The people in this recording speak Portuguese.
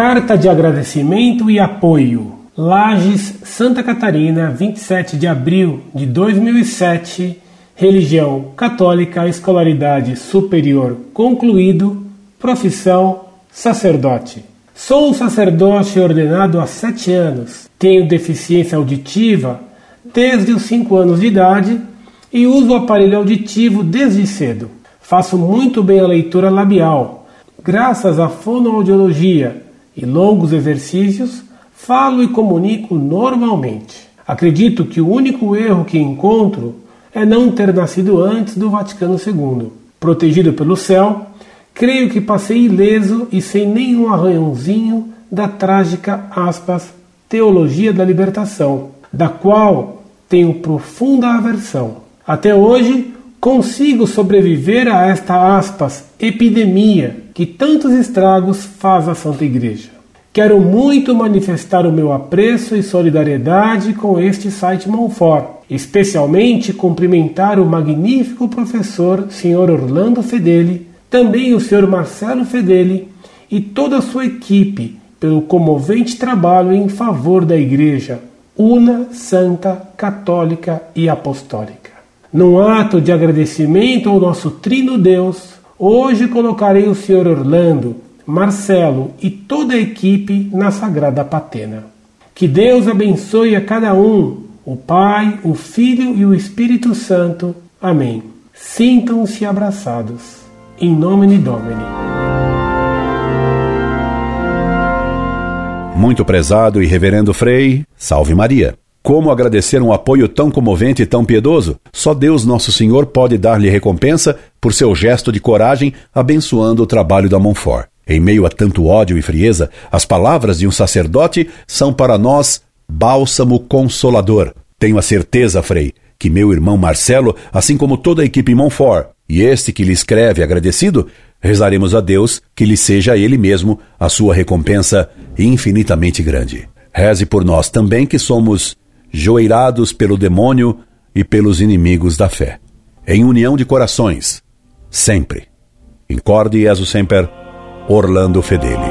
Carta de agradecimento e apoio. Lages, Santa Catarina, 27 de abril de 2007. Religião católica, escolaridade superior concluído, profissão sacerdote. Sou um sacerdote ordenado há sete anos. Tenho deficiência auditiva desde os cinco anos de idade e uso o aparelho auditivo desde cedo. Faço muito bem a leitura labial. Graças à fonoaudiologia e longos exercícios, falo e comunico normalmente. Acredito que o único erro que encontro é não ter nascido antes do Vaticano II. Protegido pelo céu, creio que passei ileso e sem nenhum arranhãozinho da trágica aspas, teologia da libertação, da qual tenho profunda aversão. Até hoje, consigo sobreviver a esta aspas, epidemia que tantos estragos faz à Santa Igreja. Quero muito manifestar o meu apreço e solidariedade com este site Monfort, especialmente cumprimentar o magnífico professor Sr. Orlando Fedeli, também o Sr. Marcelo Fedeli e toda a sua equipe pelo comovente trabalho em favor da Igreja una, santa, católica e apostólica. Num ato de agradecimento ao nosso Trino Deus, hoje colocarei o Sr. Orlando, Marcelo e toda a equipe na Sagrada Patena. Que Deus abençoe a cada um, o Pai, o Filho e o Espírito Santo. Amém. Sintam-se abraçados. Em nome de Domini. Muito prezado e reverendo Frei, salve Maria. Como agradecer um apoio tão comovente e tão piedoso? Só Deus Nosso Senhor pode dar-lhe recompensa por seu gesto de coragem abençoando o trabalho da Monfort. Em meio a tanto ódio e frieza, as palavras de um sacerdote são para nós bálsamo consolador. Tenho a certeza, Frei, que meu irmão Marcelo, assim como toda a equipe Monfort, e este que lhe escreve agradecido, rezaremos a Deus que lhe seja ele mesmo a sua recompensa infinitamente grande. Reze por nós também que somos joeirados pelo demônio e pelos inimigos da fé. Em união de corações, sempre. Incorde Jesus Semper, Orlando Fedeli.